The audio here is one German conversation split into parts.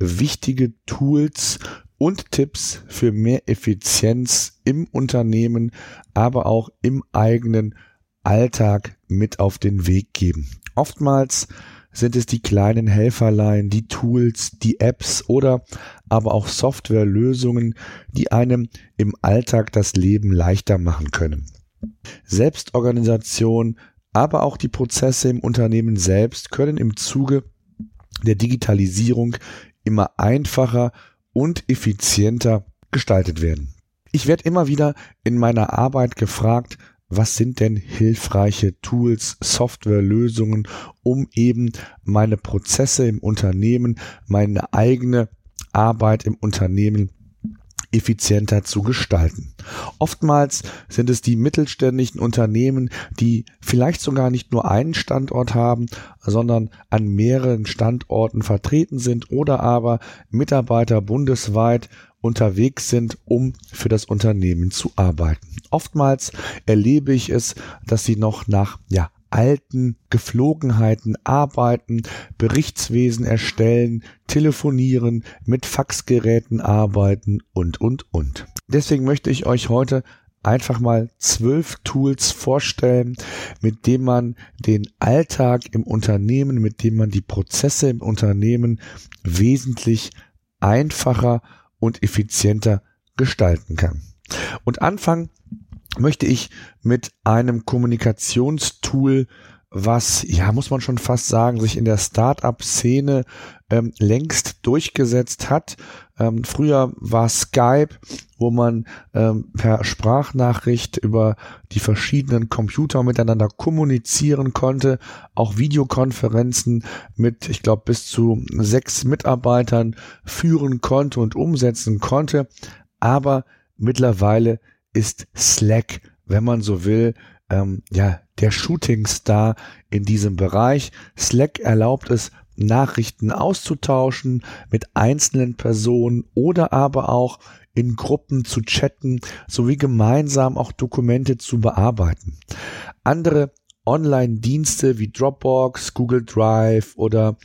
wichtige Tools und Tipps für mehr Effizienz im Unternehmen, aber auch im eigenen Alltag mit auf den Weg geben. Oftmals sind es die kleinen Helferlein, die Tools, die Apps oder aber auch Softwarelösungen, die einem im Alltag das Leben leichter machen können. Selbstorganisation, aber auch die Prozesse im Unternehmen selbst können im Zuge der Digitalisierung immer einfacher und effizienter gestaltet werden. Ich werde immer wieder in meiner Arbeit gefragt, was sind denn hilfreiche Tools, Softwarelösungen, um eben meine Prozesse im Unternehmen, meine eigene Arbeit im Unternehmen effizienter zu gestalten. Oftmals sind es die mittelständischen Unternehmen, die vielleicht sogar nicht nur einen Standort haben, sondern an mehreren Standorten vertreten sind oder aber Mitarbeiter bundesweit unterwegs sind, um für das Unternehmen zu arbeiten. Oftmals erlebe ich es, dass sie noch nach ja, alten Geflogenheiten arbeiten, Berichtswesen erstellen, telefonieren, mit Faxgeräten arbeiten und, und, und. Deswegen möchte ich euch heute einfach mal zwölf Tools vorstellen, mit denen man den Alltag im Unternehmen, mit dem man die Prozesse im Unternehmen wesentlich einfacher und effizienter gestalten kann. Und anfangen möchte ich mit einem Kommunikationstool, was, ja, muss man schon fast sagen, sich in der Startup-Szene ähm, längst durchgesetzt hat. Ähm, früher war Skype, wo man ähm, per Sprachnachricht über die verschiedenen Computer miteinander kommunizieren konnte, auch Videokonferenzen mit, ich glaube, bis zu sechs Mitarbeitern führen konnte und umsetzen konnte. Aber mittlerweile ist Slack, wenn man so will, ähm, ja, der Shootingstar in diesem Bereich. Slack erlaubt es, Nachrichten auszutauschen mit einzelnen Personen oder aber auch in Gruppen zu chatten, sowie gemeinsam auch Dokumente zu bearbeiten. Andere Online-Dienste wie Dropbox, Google Drive oder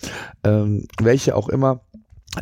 ähm, welche auch immer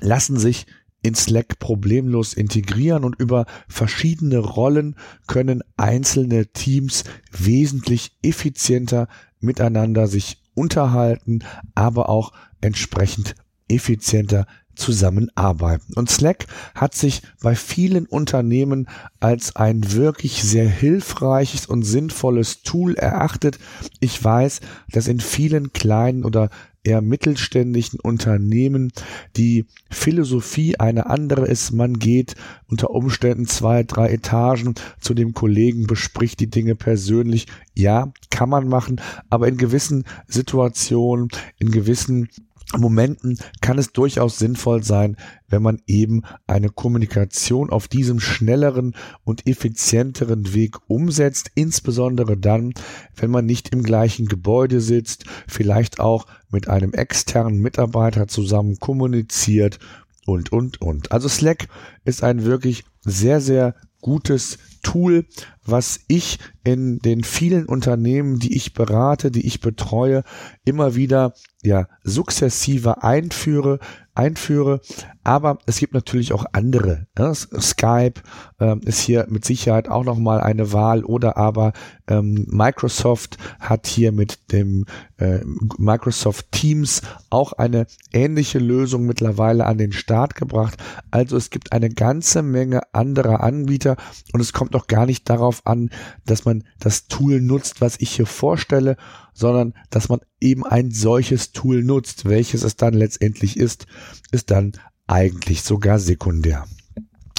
lassen sich in Slack problemlos integrieren und über verschiedene Rollen können einzelne Teams wesentlich effizienter miteinander sich unterhalten, aber auch entsprechend effizienter zusammenarbeiten. Und Slack hat sich bei vielen Unternehmen als ein wirklich sehr hilfreiches und sinnvolles Tool erachtet. Ich weiß, dass in vielen kleinen oder eher mittelständischen Unternehmen die Philosophie eine andere ist. Man geht unter Umständen zwei, drei Etagen zu dem Kollegen, bespricht die Dinge persönlich. Ja, kann man machen, aber in gewissen Situationen, in gewissen Momenten kann es durchaus sinnvoll sein, wenn man eben eine Kommunikation auf diesem schnelleren und effizienteren Weg umsetzt, insbesondere dann, wenn man nicht im gleichen Gebäude sitzt, vielleicht auch mit einem externen Mitarbeiter zusammen kommuniziert und, und, und. Also Slack ist ein wirklich sehr, sehr gutes Tool, was ich in den vielen Unternehmen, die ich berate, die ich betreue, immer wieder ja sukzessive einführe, einführe. Aber es gibt natürlich auch andere. Ne? Skype ähm, ist hier mit Sicherheit auch nochmal eine Wahl oder aber ähm, Microsoft hat hier mit dem äh, Microsoft Teams auch eine ähnliche Lösung mittlerweile an den Start gebracht. Also es gibt eine ganze Menge anderer Anbieter und es kommt noch gar nicht darauf an, dass man das Tool nutzt, was ich hier vorstelle, sondern dass man eben ein solches Tool nutzt. Welches es dann letztendlich ist, ist dann eigentlich sogar sekundär.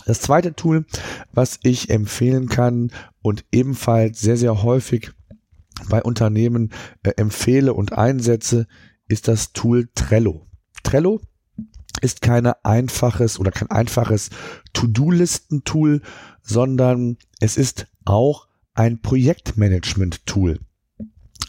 Das zweite Tool, was ich empfehlen kann und ebenfalls sehr, sehr häufig bei Unternehmen äh, empfehle und einsetze, ist das Tool Trello. Trello ist keine einfaches oder kein einfaches To-Do-Listen-Tool, sondern es ist auch ein Projektmanagement-Tool.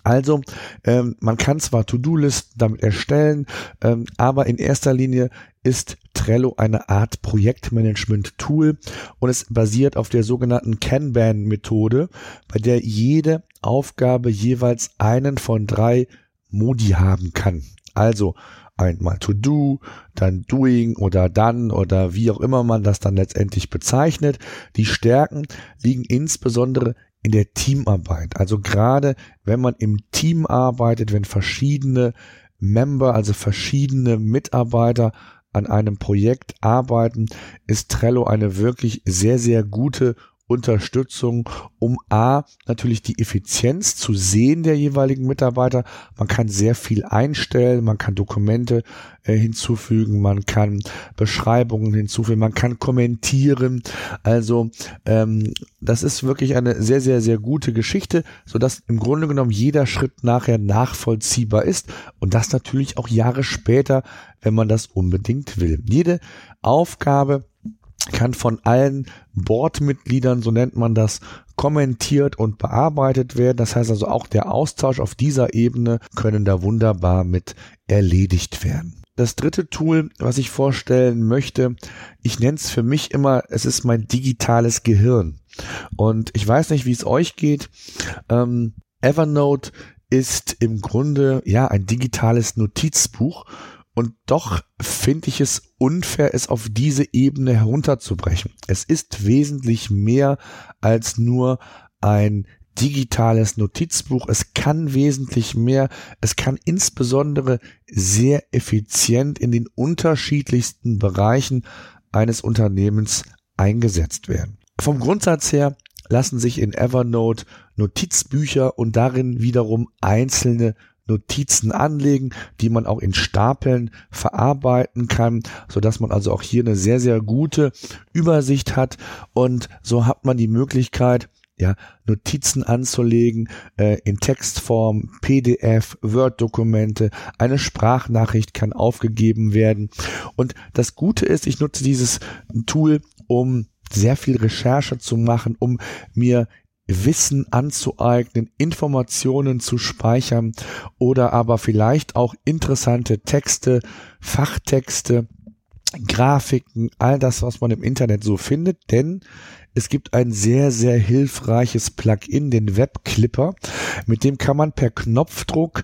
Also ähm, man kann zwar To-Do-Listen damit erstellen, ähm, aber in erster Linie ist Trello eine Art Projektmanagement-Tool und es basiert auf der sogenannten Kanban-Methode, bei der jede Aufgabe jeweils einen von drei Modi haben kann. Also einmal to do, dann doing oder dann oder wie auch immer man das dann letztendlich bezeichnet. Die Stärken liegen insbesondere in der Teamarbeit. Also gerade wenn man im Team arbeitet, wenn verschiedene Member, also verschiedene Mitarbeiter an einem Projekt arbeiten, ist Trello eine wirklich sehr, sehr gute Unterstützung, um A, natürlich die Effizienz zu sehen der jeweiligen Mitarbeiter. Man kann sehr viel einstellen, man kann Dokumente äh, hinzufügen, man kann Beschreibungen hinzufügen, man kann kommentieren. Also ähm, das ist wirklich eine sehr, sehr, sehr gute Geschichte, sodass im Grunde genommen jeder Schritt nachher nachvollziehbar ist und das natürlich auch Jahre später, wenn man das unbedingt will. Jede Aufgabe kann von allen Boardmitgliedern, so nennt man das, kommentiert und bearbeitet werden. Das heißt also auch der Austausch auf dieser Ebene können da wunderbar mit erledigt werden. Das dritte Tool, was ich vorstellen möchte, ich nenne es für mich immer, es ist mein digitales Gehirn. Und ich weiß nicht, wie es euch geht. Ähm, Evernote ist im Grunde ja ein digitales Notizbuch und doch finde ich es unfair, es auf diese Ebene herunterzubrechen. Es ist wesentlich mehr als nur ein digitales Notizbuch. Es kann wesentlich mehr. Es kann insbesondere sehr effizient in den unterschiedlichsten Bereichen eines Unternehmens eingesetzt werden. Vom Grundsatz her lassen sich in Evernote Notizbücher und darin wiederum einzelne Notizen anlegen, die man auch in Stapeln verarbeiten kann, so dass man also auch hier eine sehr, sehr gute Übersicht hat und so hat man die Möglichkeit, ja, Notizen anzulegen äh, in Textform, PDF, Word-Dokumente, eine Sprachnachricht kann aufgegeben werden. Und das Gute ist, ich nutze dieses Tool, um sehr viel Recherche zu machen, um mir Wissen anzueignen, Informationen zu speichern oder aber vielleicht auch interessante Texte, Fachtexte, Grafiken, all das, was man im Internet so findet, denn es gibt ein sehr, sehr hilfreiches Plugin, den Webclipper, mit dem kann man per Knopfdruck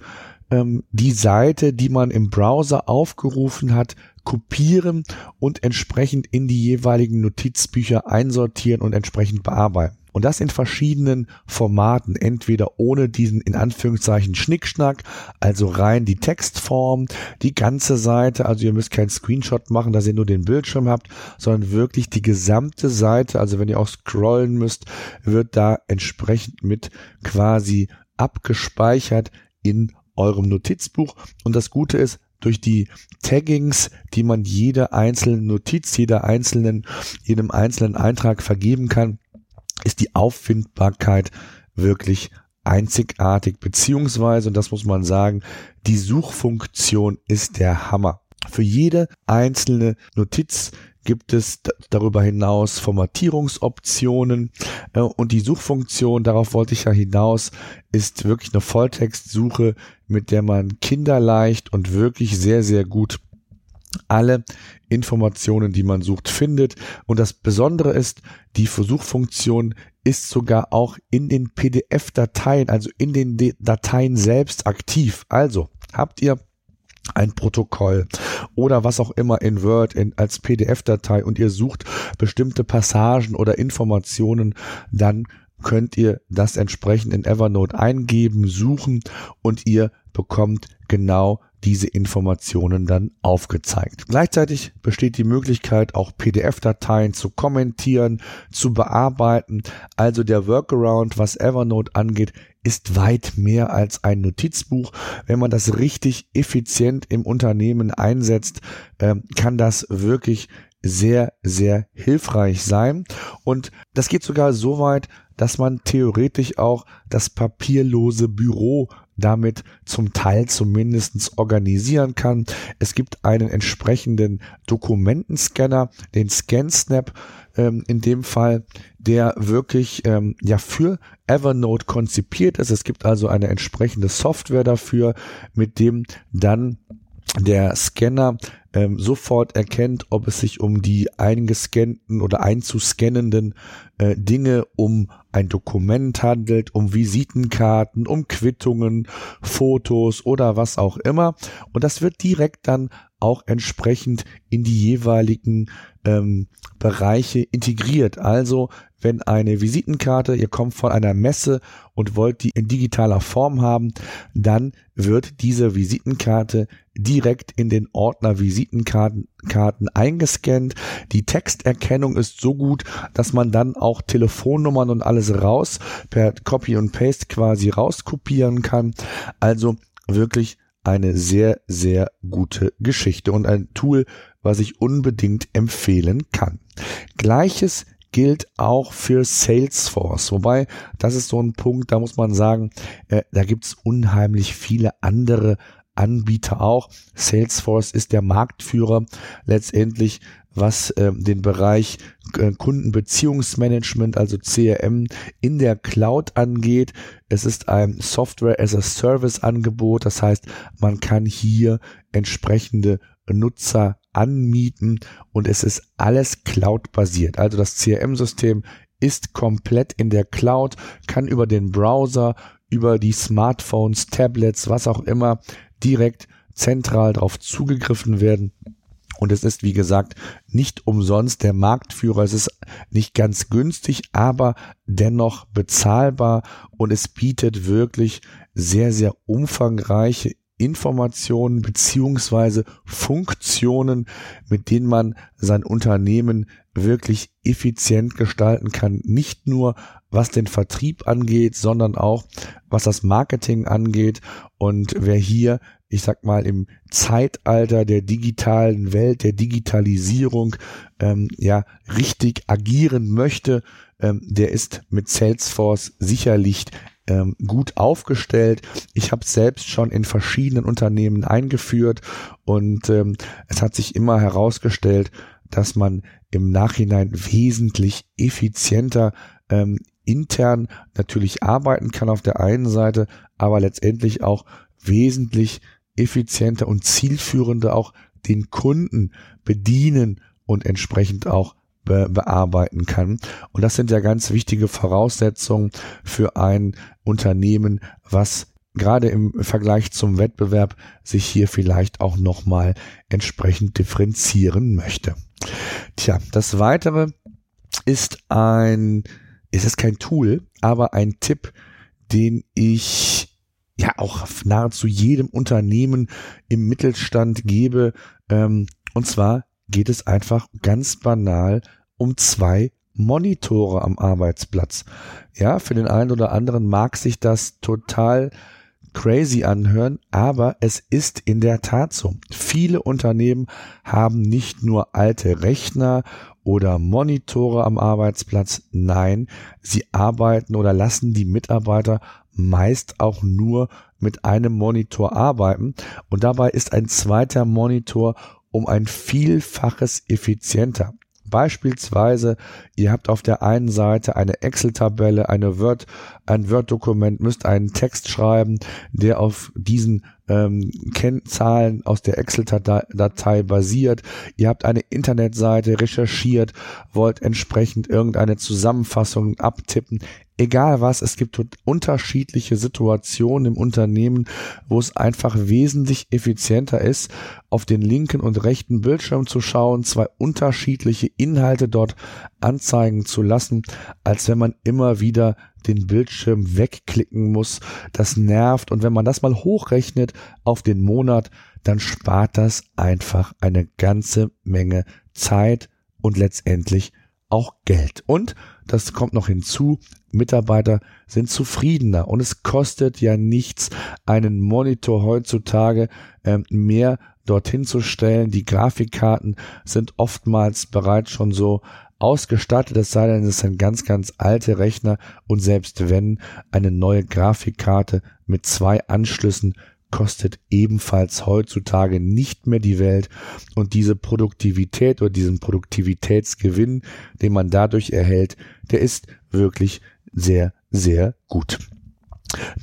ähm, die Seite, die man im Browser aufgerufen hat, kopieren und entsprechend in die jeweiligen Notizbücher einsortieren und entsprechend bearbeiten. Und das in verschiedenen Formaten, entweder ohne diesen in Anführungszeichen Schnickschnack, also rein die Textform, die ganze Seite, also ihr müsst keinen Screenshot machen, dass ihr nur den Bildschirm habt, sondern wirklich die gesamte Seite, also wenn ihr auch scrollen müsst, wird da entsprechend mit quasi abgespeichert in eurem Notizbuch. Und das Gute ist, durch die Taggings, die man jeder einzelnen Notiz, jeder einzelnen, jedem einzelnen Eintrag vergeben kann, ist die Auffindbarkeit wirklich einzigartig, beziehungsweise, und das muss man sagen, die Suchfunktion ist der Hammer. Für jede einzelne Notiz gibt es darüber hinaus Formatierungsoptionen äh, und die Suchfunktion, darauf wollte ich ja hinaus, ist wirklich eine Volltextsuche, mit der man kinderleicht und wirklich sehr, sehr gut alle Informationen, die man sucht, findet. Und das Besondere ist, die Versuchfunktion ist sogar auch in den PDF-Dateien, also in den Dateien selbst aktiv. Also habt ihr ein Protokoll oder was auch immer in Word in, als PDF-Datei und ihr sucht bestimmte Passagen oder Informationen, dann könnt ihr das entsprechend in Evernote eingeben, suchen und ihr bekommt genau diese Informationen dann aufgezeigt. Gleichzeitig besteht die Möglichkeit, auch PDF-Dateien zu kommentieren, zu bearbeiten. Also der Workaround, was Evernote angeht, ist weit mehr als ein Notizbuch. Wenn man das richtig effizient im Unternehmen einsetzt, ähm, kann das wirklich sehr, sehr hilfreich sein. Und das geht sogar so weit, dass man theoretisch auch das papierlose Büro damit zum Teil zumindest organisieren kann. Es gibt einen entsprechenden Dokumentenscanner, den ScanSnap ähm, in dem Fall, der wirklich ähm, ja für Evernote konzipiert ist. Es gibt also eine entsprechende Software dafür, mit dem dann der Scanner ähm, sofort erkennt, ob es sich um die eingescannten oder einzuscannenden äh, Dinge um ein Dokument handelt, um Visitenkarten, um Quittungen, Fotos oder was auch immer. Und das wird direkt dann auch entsprechend in die jeweiligen ähm, Bereiche integriert. Also wenn eine Visitenkarte, ihr kommt von einer Messe und wollt die in digitaler Form haben, dann wird diese Visitenkarte direkt in den Ordner Visitenkarten Karten eingescannt. Die Texterkennung ist so gut, dass man dann auch Telefonnummern und alles raus per Copy und Paste quasi rauskopieren kann. Also wirklich eine sehr, sehr gute Geschichte und ein Tool, was ich unbedingt empfehlen kann. Gleiches gilt auch für Salesforce. Wobei, das ist so ein Punkt, da muss man sagen, äh, da gibt's unheimlich viele andere Anbieter auch. Salesforce ist der Marktführer letztendlich, was äh, den Bereich äh, Kundenbeziehungsmanagement, also CRM in der Cloud angeht. Es ist ein Software as a Service Angebot. Das heißt, man kann hier entsprechende Nutzer anmieten und es ist alles Cloud-basiert. Also das CRM-System ist komplett in der Cloud, kann über den Browser, über die Smartphones, Tablets, was auch immer, direkt zentral darauf zugegriffen werden. Und es ist, wie gesagt, nicht umsonst der Marktführer. Es ist nicht ganz günstig, aber dennoch bezahlbar und es bietet wirklich sehr, sehr umfangreiche Informationen beziehungsweise Funktionen, mit denen man sein Unternehmen wirklich effizient gestalten kann. Nicht nur was den Vertrieb angeht, sondern auch was das Marketing angeht. Und wer hier, ich sag mal, im Zeitalter der digitalen Welt, der Digitalisierung, ähm, ja, richtig agieren möchte, ähm, der ist mit Salesforce sicherlich ähm, gut aufgestellt. Ich habe selbst schon in verschiedenen Unternehmen eingeführt und ähm, es hat sich immer herausgestellt, dass man im Nachhinein wesentlich effizienter ähm, intern natürlich arbeiten kann auf der einen Seite, aber letztendlich auch wesentlich effizienter und zielführender auch den Kunden bedienen und entsprechend auch be bearbeiten kann. Und das sind ja ganz wichtige Voraussetzungen für ein Unternehmen, was gerade im Vergleich zum Wettbewerb sich hier vielleicht auch nochmal entsprechend differenzieren möchte. Tja, das weitere ist ein, es ist kein Tool, aber ein Tipp, den ich ja auch nahezu jedem Unternehmen im Mittelstand gebe. Ähm, und zwar geht es einfach ganz banal um zwei Monitore am Arbeitsplatz. Ja, für den einen oder anderen mag sich das total crazy anhören, aber es ist in der Tat so. Viele Unternehmen haben nicht nur alte Rechner oder Monitore am Arbeitsplatz, nein, sie arbeiten oder lassen die Mitarbeiter meist auch nur mit einem Monitor arbeiten und dabei ist ein zweiter Monitor um ein Vielfaches effizienter. Beispielsweise, ihr habt auf der einen Seite eine Excel-Tabelle, eine Word, ein Word-Dokument, müsst einen Text schreiben, der auf diesen ähm, Kennzahlen aus der Excel-Datei basiert. Ihr habt eine Internetseite recherchiert, wollt entsprechend irgendeine Zusammenfassung abtippen egal was, es gibt unterschiedliche Situationen im Unternehmen, wo es einfach wesentlich effizienter ist, auf den linken und rechten Bildschirm zu schauen, zwei unterschiedliche Inhalte dort anzeigen zu lassen, als wenn man immer wieder den Bildschirm wegklicken muss. Das nervt und wenn man das mal hochrechnet auf den Monat, dann spart das einfach eine ganze Menge Zeit und letztendlich auch Geld. Und das kommt noch hinzu, Mitarbeiter sind zufriedener und es kostet ja nichts, einen Monitor heutzutage ähm, mehr dorthin zu stellen. Die Grafikkarten sind oftmals bereits schon so ausgestattet, es sei denn, es sind ganz, ganz alte Rechner und selbst wenn eine neue Grafikkarte mit zwei Anschlüssen kostet ebenfalls heutzutage nicht mehr die Welt und diese Produktivität oder diesen Produktivitätsgewinn, den man dadurch erhält, der ist wirklich sehr, sehr gut.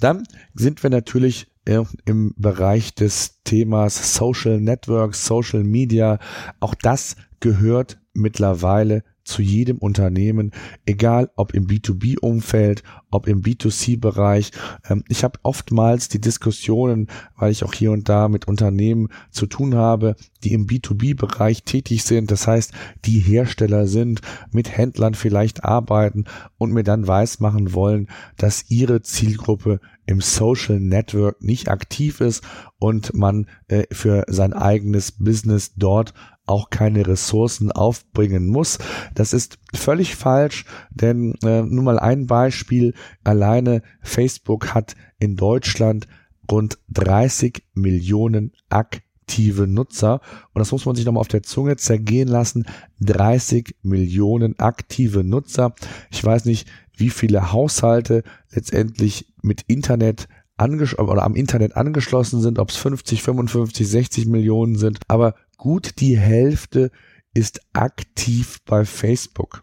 Dann sind wir natürlich äh, im Bereich des Themas Social Networks, Social Media. Auch das gehört mittlerweile zu jedem Unternehmen, egal ob im B2B-Umfeld, ob im B2C-Bereich. Ähm, ich habe oftmals die Diskussionen, weil ich auch hier und da mit Unternehmen zu tun habe, die im B2B-Bereich tätig sind, das heißt, die Hersteller sind, mit Händlern vielleicht arbeiten und mir dann weismachen wollen, dass ihre Zielgruppe im Social Network nicht aktiv ist und man äh, für sein eigenes Business dort auch keine Ressourcen aufbringen muss. Das ist völlig falsch, denn äh, nur mal ein Beispiel, alleine Facebook hat in Deutschland rund 30 Millionen aktive Nutzer und das muss man sich nochmal auf der Zunge zergehen lassen. 30 Millionen aktive Nutzer. Ich weiß nicht, wie viele Haushalte letztendlich mit Internet oder am Internet angeschlossen sind, ob es 50, 55, 60 Millionen sind, aber gut die Hälfte ist aktiv bei Facebook.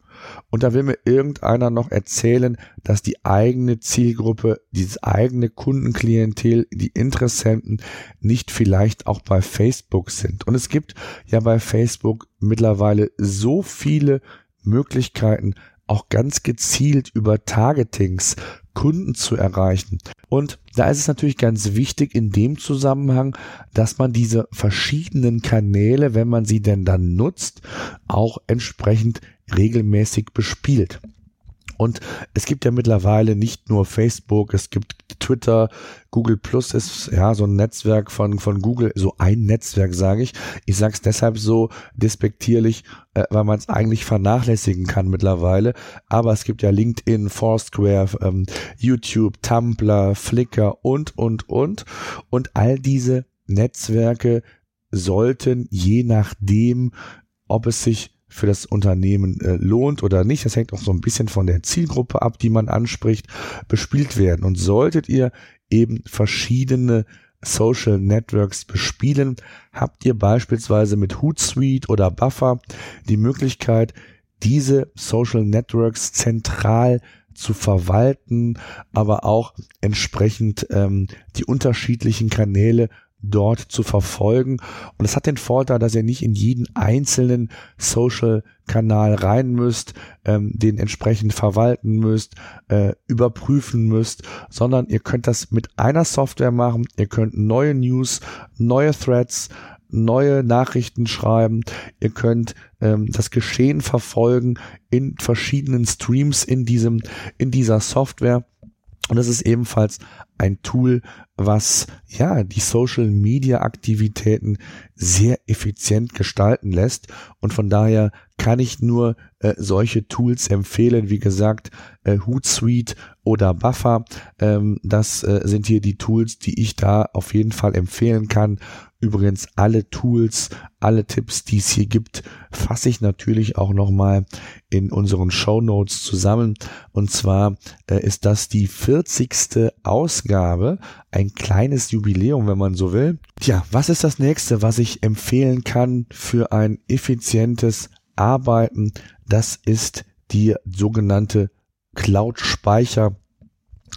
Und da will mir irgendeiner noch erzählen, dass die eigene Zielgruppe, dieses eigene Kundenklientel, die Interessenten nicht vielleicht auch bei Facebook sind. Und es gibt ja bei Facebook mittlerweile so viele Möglichkeiten, auch ganz gezielt über Targetings Kunden zu erreichen. Und da ist es natürlich ganz wichtig in dem Zusammenhang, dass man diese verschiedenen Kanäle, wenn man sie denn dann nutzt, auch entsprechend regelmäßig bespielt. Und es gibt ja mittlerweile nicht nur Facebook, es gibt Twitter, Google Plus ist ja so ein Netzwerk von, von Google, so ein Netzwerk sage ich. Ich sage es deshalb so despektierlich, äh, weil man es eigentlich vernachlässigen kann mittlerweile. Aber es gibt ja LinkedIn, Foursquare, ähm, YouTube, Tumblr, Flickr und, und, und. Und all diese Netzwerke sollten je nachdem, ob es sich für das Unternehmen äh, lohnt oder nicht, das hängt auch so ein bisschen von der Zielgruppe ab, die man anspricht, bespielt werden. Und solltet ihr eben verschiedene Social Networks bespielen, habt ihr beispielsweise mit Hootsuite oder Buffer die Möglichkeit, diese Social Networks zentral zu verwalten, aber auch entsprechend ähm, die unterschiedlichen Kanäle dort zu verfolgen. Und es hat den Vorteil, dass ihr nicht in jeden einzelnen Social-Kanal rein müsst, ähm, den entsprechend verwalten müsst, äh, überprüfen müsst, sondern ihr könnt das mit einer Software machen. Ihr könnt neue News, neue Threads, neue Nachrichten schreiben. Ihr könnt ähm, das Geschehen verfolgen in verschiedenen Streams in diesem, in dieser Software. Und es ist ebenfalls ein Tool, was ja die Social Media Aktivitäten sehr effizient gestalten lässt. Und von daher kann ich nur äh, solche Tools empfehlen. Wie gesagt, äh, Hootsuite oder Buffer. Ähm, das äh, sind hier die Tools, die ich da auf jeden Fall empfehlen kann. Übrigens alle Tools, alle Tipps, die es hier gibt, fasse ich natürlich auch nochmal in unseren Show Notes zusammen. Und zwar äh, ist das die 40. Ausgabe, ein kleines Jubiläum, wenn man so will. Tja, was ist das nächste, was ich empfehlen kann für ein effizientes Arbeiten? Das ist die sogenannte Cloud-Speicher.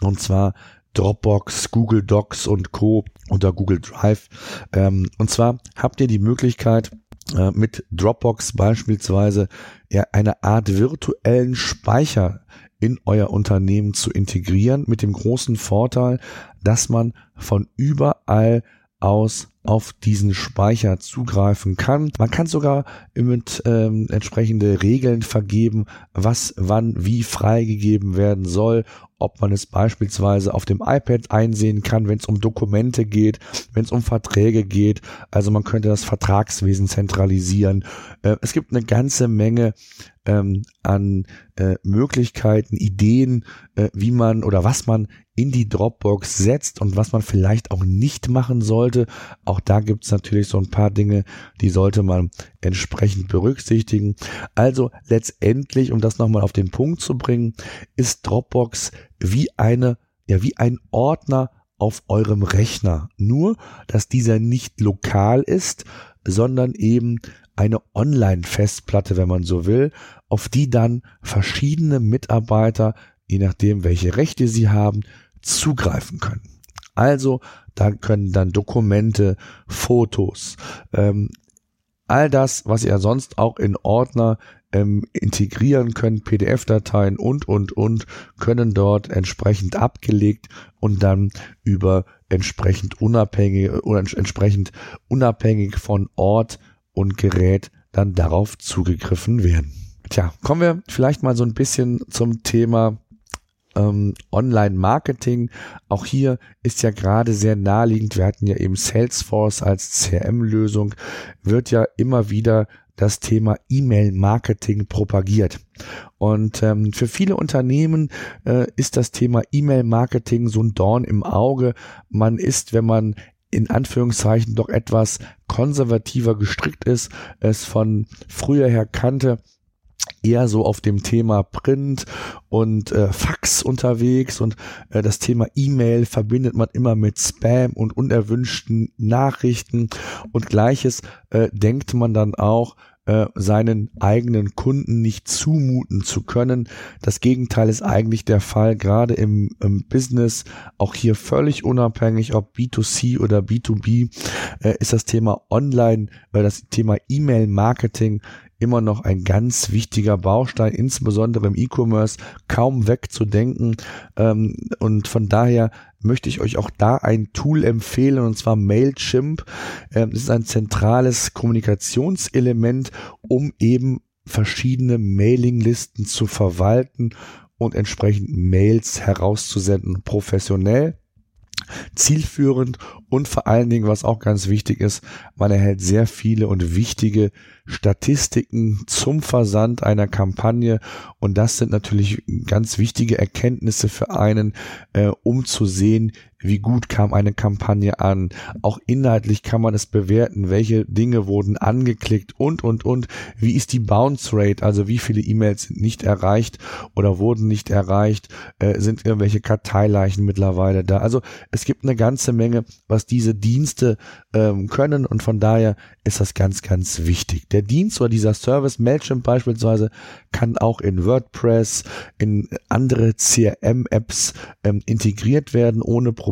Und zwar Dropbox, Google Docs und Co. unter Google Drive. Ähm, und zwar habt ihr die Möglichkeit, äh, mit Dropbox beispielsweise ja, eine Art virtuellen Speicher in euer Unternehmen zu integrieren, mit dem großen Vorteil, dass man von überall aus auf diesen Speicher zugreifen kann. Man kann sogar mit ähm, entsprechende Regeln vergeben, was wann wie freigegeben werden soll, ob man es beispielsweise auf dem iPad einsehen kann, wenn es um Dokumente geht, wenn es um Verträge geht. Also man könnte das Vertragswesen zentralisieren. Äh, es gibt eine ganze Menge ähm, an äh, Möglichkeiten, Ideen, äh, wie man oder was man in die Dropbox setzt und was man vielleicht auch nicht machen sollte. Auch da gibt es natürlich so ein paar Dinge, die sollte man entsprechend berücksichtigen. Also letztendlich, um das nochmal auf den Punkt zu bringen, ist Dropbox wie eine, ja, wie ein Ordner auf eurem Rechner. Nur, dass dieser nicht lokal ist, sondern eben eine Online-Festplatte, wenn man so will, auf die dann verschiedene Mitarbeiter, je nachdem, welche Rechte sie haben, zugreifen können. Also da können dann Dokumente, Fotos, ähm, all das, was ihr sonst auch in Ordner ähm, integrieren könnt, PDF-Dateien und, und, und, können dort entsprechend abgelegt und dann über entsprechend unabhängig oder entsprechend unabhängig von Ort und Gerät dann darauf zugegriffen werden. Tja, kommen wir vielleicht mal so ein bisschen zum Thema ähm, Online-Marketing. Auch hier ist ja gerade sehr naheliegend, wir hatten ja eben Salesforce als CRM-Lösung, wird ja immer wieder das Thema E-Mail-Marketing propagiert. Und ähm, für viele Unternehmen äh, ist das Thema E-Mail-Marketing so ein Dorn im Auge. Man ist, wenn man in Anführungszeichen doch etwas konservativer gestrickt ist, es von früher her kannte, eher so auf dem Thema Print und äh, Fax unterwegs und äh, das Thema E-Mail verbindet man immer mit Spam und unerwünschten Nachrichten und gleiches äh, denkt man dann auch äh, seinen eigenen Kunden nicht zumuten zu können. Das Gegenteil ist eigentlich der Fall, gerade im, im Business, auch hier völlig unabhängig, ob B2C oder B2B, äh, ist das Thema Online, äh, das Thema E-Mail-Marketing immer noch ein ganz wichtiger Baustein, insbesondere im E-Commerce, kaum wegzudenken. Ähm, und von daher möchte ich euch auch da ein Tool empfehlen, und zwar Mailchimp. Ähm, das ist ein zentrales Kommunikationselement, um eben verschiedene Mailinglisten zu verwalten und entsprechend Mails herauszusenden, professionell zielführend und vor allen Dingen, was auch ganz wichtig ist, man erhält sehr viele und wichtige Statistiken zum Versand einer Kampagne. Und das sind natürlich ganz wichtige Erkenntnisse für einen, äh, um zu sehen, wie gut kam eine Kampagne an. Auch inhaltlich kann man es bewerten, welche Dinge wurden angeklickt und, und, und. Wie ist die Bounce Rate, also wie viele E-Mails sind nicht erreicht oder wurden nicht erreicht, äh, sind irgendwelche Karteileichen mittlerweile da. Also es gibt eine ganze Menge, was diese Dienste ähm, können und von daher ist das ganz, ganz wichtig. Der Dienst oder dieser Service, Mailchimp beispielsweise, kann auch in WordPress, in andere CRM-Apps ähm, integriert werden ohne Probleme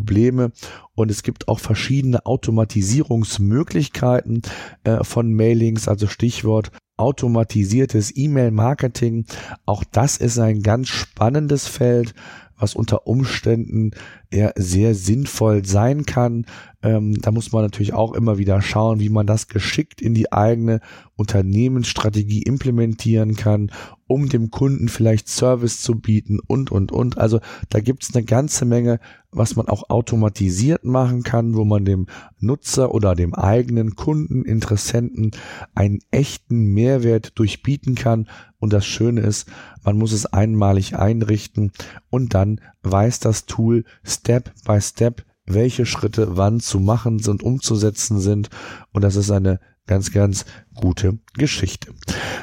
und es gibt auch verschiedene Automatisierungsmöglichkeiten äh, von Mailings, also Stichwort automatisiertes E-Mail-Marketing. Auch das ist ein ganz spannendes Feld, was unter Umständen ja sehr sinnvoll sein kann. Ähm, da muss man natürlich auch immer wieder schauen, wie man das geschickt in die eigene Unternehmensstrategie implementieren kann, um dem Kunden vielleicht Service zu bieten und, und, und. Also da gibt's eine ganze Menge, was man auch automatisiert machen kann, wo man dem Nutzer oder dem eigenen Kunden, Interessenten einen echten Mehrwert durchbieten kann. Und das Schöne ist, man muss es einmalig einrichten und dann weiß das Tool Step by Step, welche Schritte wann zu machen sind, umzusetzen sind. Und das ist eine ganz, ganz gute Geschichte.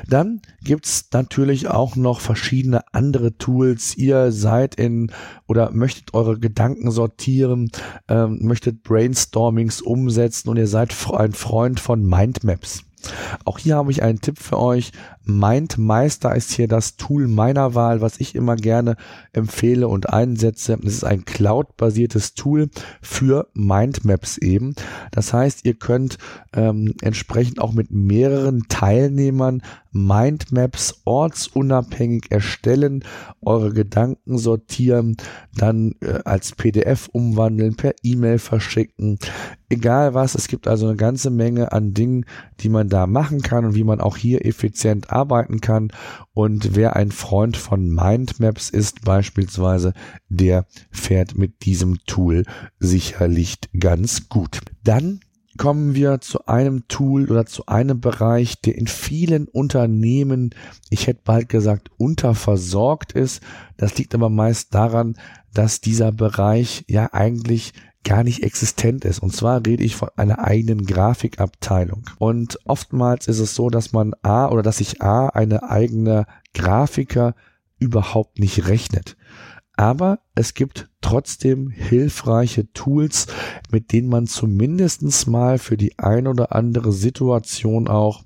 Dann gibt's natürlich auch noch verschiedene andere Tools. Ihr seid in oder möchtet eure Gedanken sortieren, ähm, möchtet Brainstormings umsetzen und ihr seid ein Freund von Mindmaps. Auch hier habe ich einen Tipp für euch. MindMeister ist hier das Tool meiner Wahl, was ich immer gerne empfehle und einsetze. Es ist ein Cloud-basiertes Tool für Mindmaps eben. Das heißt, ihr könnt ähm, entsprechend auch mit mehreren Teilnehmern Mindmaps ortsunabhängig erstellen, eure Gedanken sortieren, dann äh, als PDF umwandeln, per E-Mail verschicken, egal was. Es gibt also eine ganze Menge an Dingen, die man da machen kann und wie man auch hier effizient arbeiten kann. Und wer ein Freund von Mindmaps ist beispielsweise, der fährt mit diesem Tool sicherlich ganz gut. Dann kommen wir zu einem Tool oder zu einem Bereich, der in vielen Unternehmen, ich hätte bald gesagt, unterversorgt ist. Das liegt aber meist daran, dass dieser Bereich ja eigentlich gar nicht existent ist. Und zwar rede ich von einer eigenen Grafikabteilung. Und oftmals ist es so, dass man A oder dass sich A eine eigene Grafiker überhaupt nicht rechnet. Aber es gibt trotzdem hilfreiche Tools, mit denen man zumindestens mal für die ein oder andere Situation auch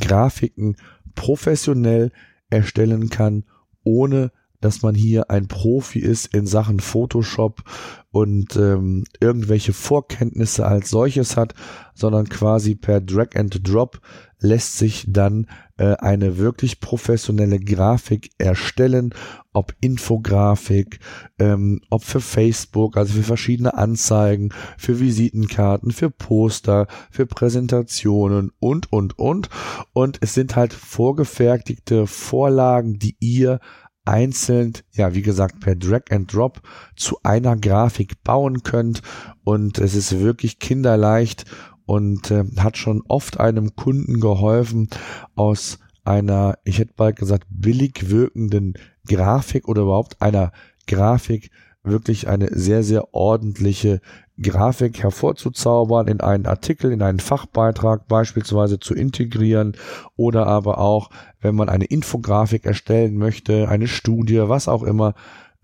Grafiken professionell erstellen kann, ohne dass man hier ein Profi ist in Sachen Photoshop und ähm, irgendwelche Vorkenntnisse als solches hat, sondern quasi per Drag and Drop lässt sich dann äh, eine wirklich professionelle Grafik erstellen, ob Infografik, ähm, ob für Facebook, also für verschiedene Anzeigen, für Visitenkarten, für Poster, für Präsentationen und, und, und. Und es sind halt vorgefertigte Vorlagen, die ihr einzeln, ja, wie gesagt, per Drag and Drop zu einer Grafik bauen könnt. Und es ist wirklich kinderleicht und äh, hat schon oft einem Kunden geholfen, aus einer, ich hätte bald gesagt, billig wirkenden Grafik oder überhaupt einer Grafik wirklich eine sehr, sehr ordentliche Grafik hervorzuzaubern, in einen Artikel, in einen Fachbeitrag beispielsweise zu integrieren oder aber auch, wenn man eine Infografik erstellen möchte, eine Studie, was auch immer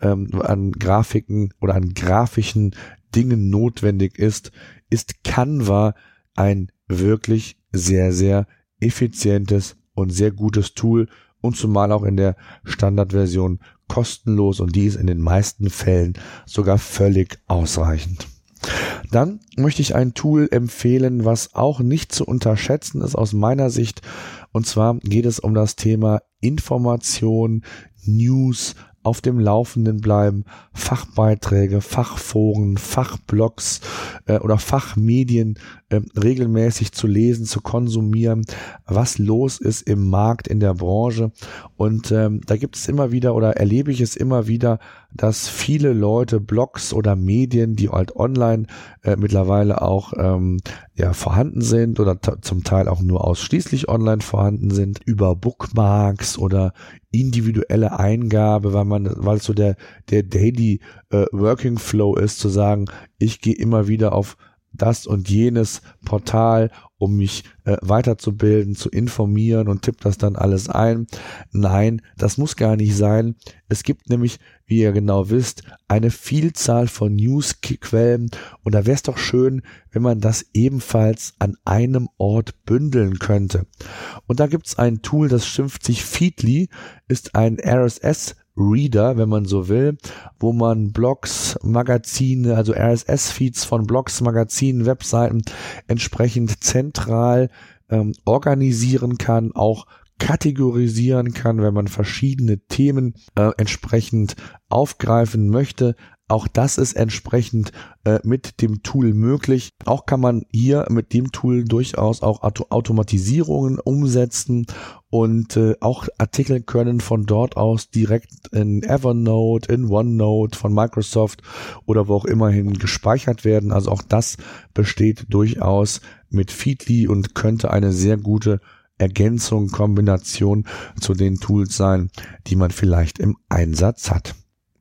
ähm, an Grafiken oder an grafischen Dingen notwendig ist, ist Canva ein wirklich sehr, sehr effizientes und sehr gutes Tool und zumal auch in der Standardversion kostenlos und die ist in den meisten Fällen sogar völlig ausreichend. Dann möchte ich ein Tool empfehlen, was auch nicht zu unterschätzen ist aus meiner Sicht. Und zwar geht es um das Thema Information, News auf dem Laufenden bleiben, Fachbeiträge, Fachforen, Fachblogs äh, oder Fachmedien äh, regelmäßig zu lesen, zu konsumieren, was los ist im Markt, in der Branche. Und ähm, da gibt es immer wieder oder erlebe ich es immer wieder, dass viele Leute Blogs oder Medien, die halt online äh, mittlerweile auch ähm, ja, vorhanden sind oder zum Teil auch nur ausschließlich online vorhanden sind, über Bookmarks oder individuelle Eingabe, weil man, weil es so der, der Daily äh, Working Flow ist, zu sagen, ich gehe immer wieder auf das und jenes Portal, um mich äh, weiterzubilden, zu informieren und tippt das dann alles ein. Nein, das muss gar nicht sein. Es gibt nämlich, wie ihr genau wisst, eine Vielzahl von Newsquellen und da wäre es doch schön, wenn man das ebenfalls an einem Ort bündeln könnte. Und da gibt es ein Tool, das schimpft sich Feedly, ist ein RSS Reader, wenn man so will, wo man Blogs, Magazine, also RSS-Feeds von Blogs, Magazinen, Webseiten entsprechend zentral ähm, organisieren kann, auch kategorisieren kann, wenn man verschiedene Themen äh, entsprechend aufgreifen möchte. Auch das ist entsprechend äh, mit dem Tool möglich. Auch kann man hier mit dem Tool durchaus auch Auto Automatisierungen umsetzen und äh, auch Artikel können von dort aus direkt in Evernote, in OneNote von Microsoft oder wo auch immerhin gespeichert werden. Also auch das besteht durchaus mit Feedly und könnte eine sehr gute Ergänzung, Kombination zu den Tools sein, die man vielleicht im Einsatz hat.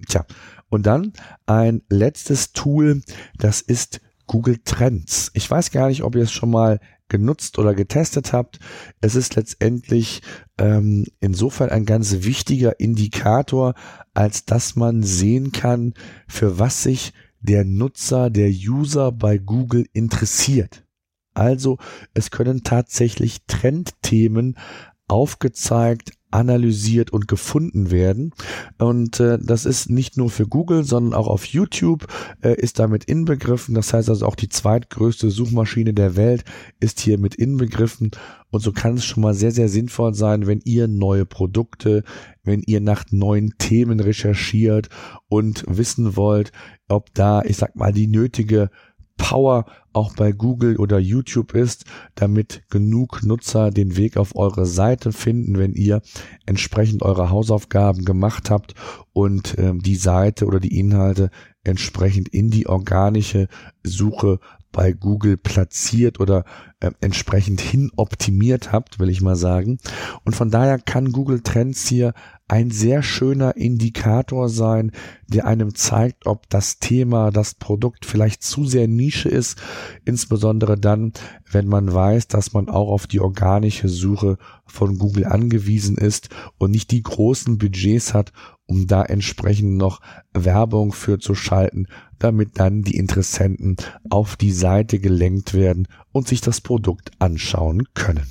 Tja, und dann ein letztes Tool, das ist Google Trends. Ich weiß gar nicht, ob ihr es schon mal genutzt oder getestet habt. Es ist letztendlich ähm, insofern ein ganz wichtiger Indikator, als dass man sehen kann, für was sich der Nutzer, der User bei Google interessiert. Also es können tatsächlich Trendthemen aufgezeigt, analysiert und gefunden werden. Und äh, das ist nicht nur für Google, sondern auch auf YouTube äh, ist damit inbegriffen. Das heißt also auch die zweitgrößte Suchmaschine der Welt ist hier mit inbegriffen. Und so kann es schon mal sehr, sehr sinnvoll sein, wenn ihr neue Produkte, wenn ihr nach neuen Themen recherchiert und wissen wollt, ob da, ich sag mal, die nötige Power auch bei Google oder YouTube ist, damit genug Nutzer den Weg auf eure Seite finden, wenn ihr entsprechend eure Hausaufgaben gemacht habt und ähm, die Seite oder die Inhalte entsprechend in die organische Suche bei Google platziert oder äh, entsprechend hin optimiert habt, will ich mal sagen. Und von daher kann Google Trends hier ein sehr schöner Indikator sein, der einem zeigt, ob das Thema, das Produkt vielleicht zu sehr Nische ist, insbesondere dann, wenn man weiß, dass man auch auf die organische Suche von Google angewiesen ist und nicht die großen Budgets hat, um da entsprechend noch Werbung für zu schalten, damit dann die Interessenten auf die Seite gelenkt werden und sich das Produkt anschauen können.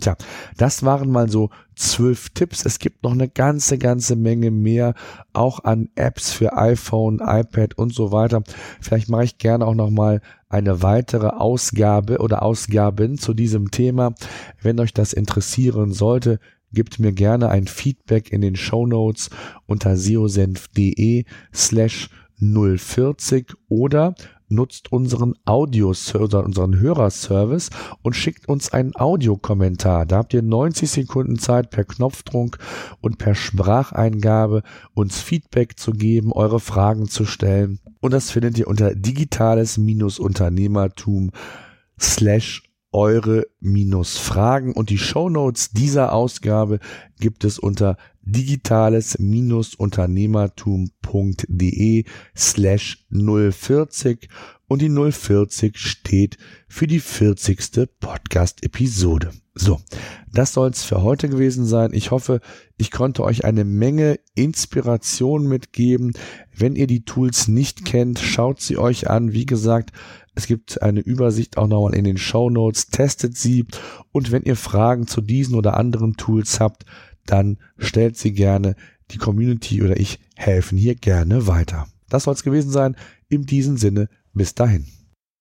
Tja, das waren mal so zwölf Tipps. Es gibt noch eine ganze, ganze Menge mehr, auch an Apps für iPhone, iPad und so weiter. Vielleicht mache ich gerne auch noch mal eine weitere Ausgabe oder Ausgaben zu diesem Thema. Wenn euch das interessieren sollte, gebt mir gerne ein Feedback in den Show Notes unter seosenf.de slash 040 oder nutzt unseren Audio oder unseren Hörerservice und schickt uns einen Audiokommentar. Da habt ihr 90 Sekunden Zeit per Knopfdruck und per Spracheingabe uns Feedback zu geben, eure Fragen zu stellen. Und das findet ihr unter digitales-unternehmertum slash eure minus Fragen und die Show Notes dieser Ausgabe gibt es unter digitales-unternehmertum.de slash 040 und die 040 steht für die 40. Podcast-Episode. So, das soll's für heute gewesen sein. Ich hoffe, ich konnte euch eine Menge Inspiration mitgeben. Wenn ihr die Tools nicht kennt, schaut sie euch an. Wie gesagt, es gibt eine Übersicht auch nochmal in den Show Notes. Testet sie und wenn ihr Fragen zu diesen oder anderen Tools habt, dann stellt sie gerne. Die Community oder ich helfen hier gerne weiter. Das soll es gewesen sein. In diesem Sinne, bis dahin.